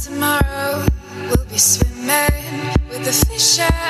Tomorrow, we'll be swimming with the fishes.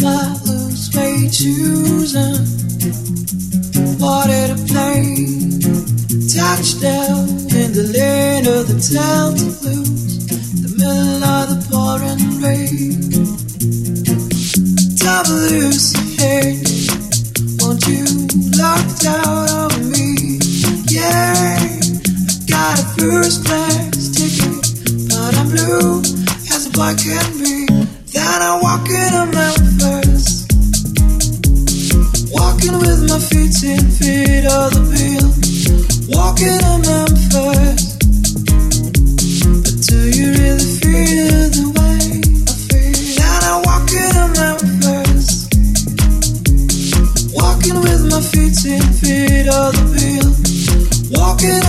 my blue suede shoes on. Boarded a plane, touchdown in the lane of the town to blues, the middle of the pouring rain. WCA, won't you locked down on me? Yeah, I got a first class ticket, but I'm blue as a boy can be. Then I walk in a mountain. 18 feet of the field, walking on Memphis. But do you really feel the way I feel? And I'm walking on Memphis, walking with my 15 feet of the field, walking.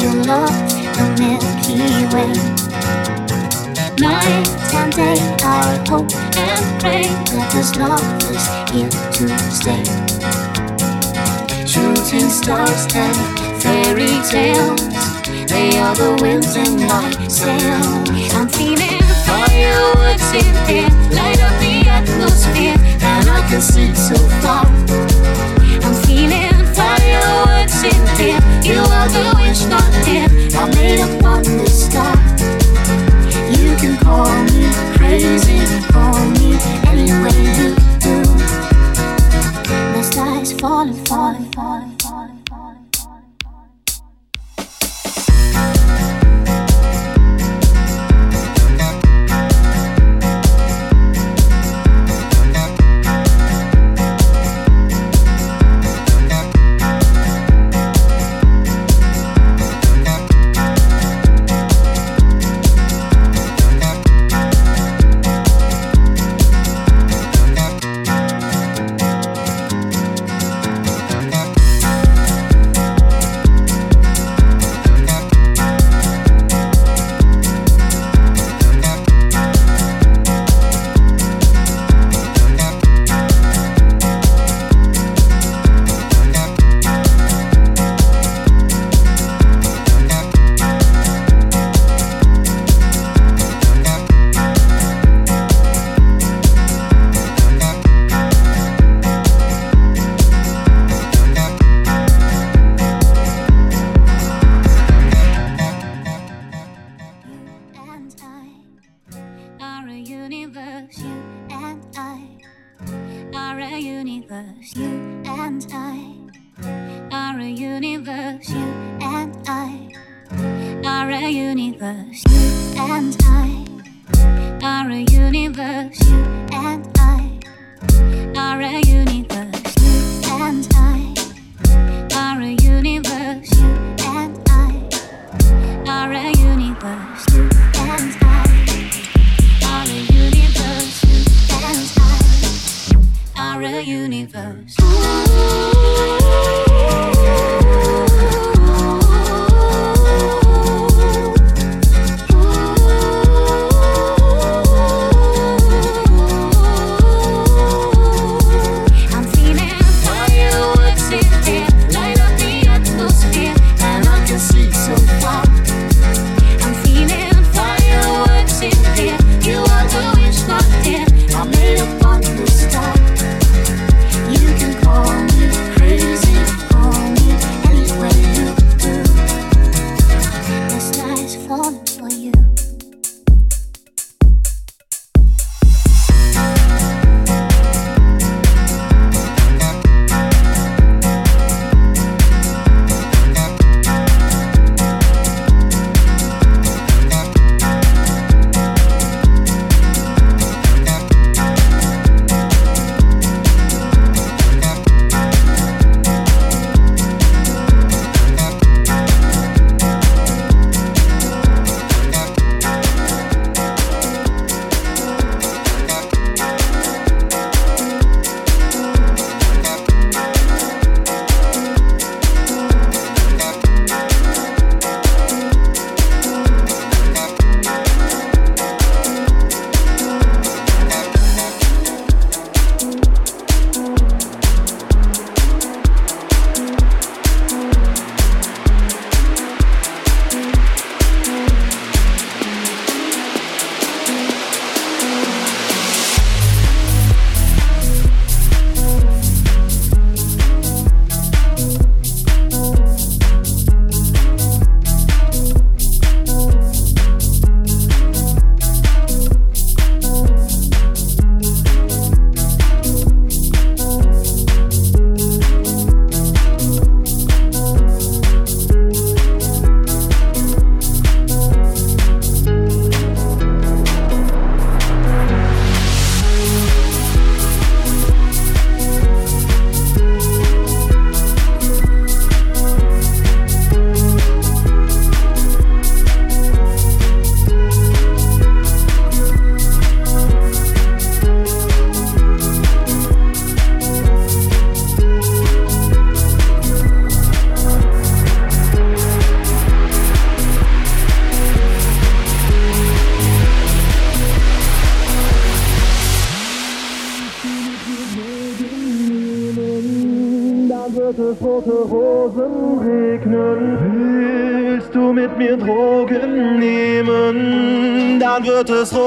You love the Milky Way. Night and day, I hope and pray that this love is here to stay. Shooting stars and fairy tales, they are the winds in my sail. I'm feeling fireworks in light up the atmosphere, and I can see so far. I'm feeling fireworks in here. You are the wish, not here. I made up on the star. You can call me crazy, call me any way you do. The sky's falling, falling, falling,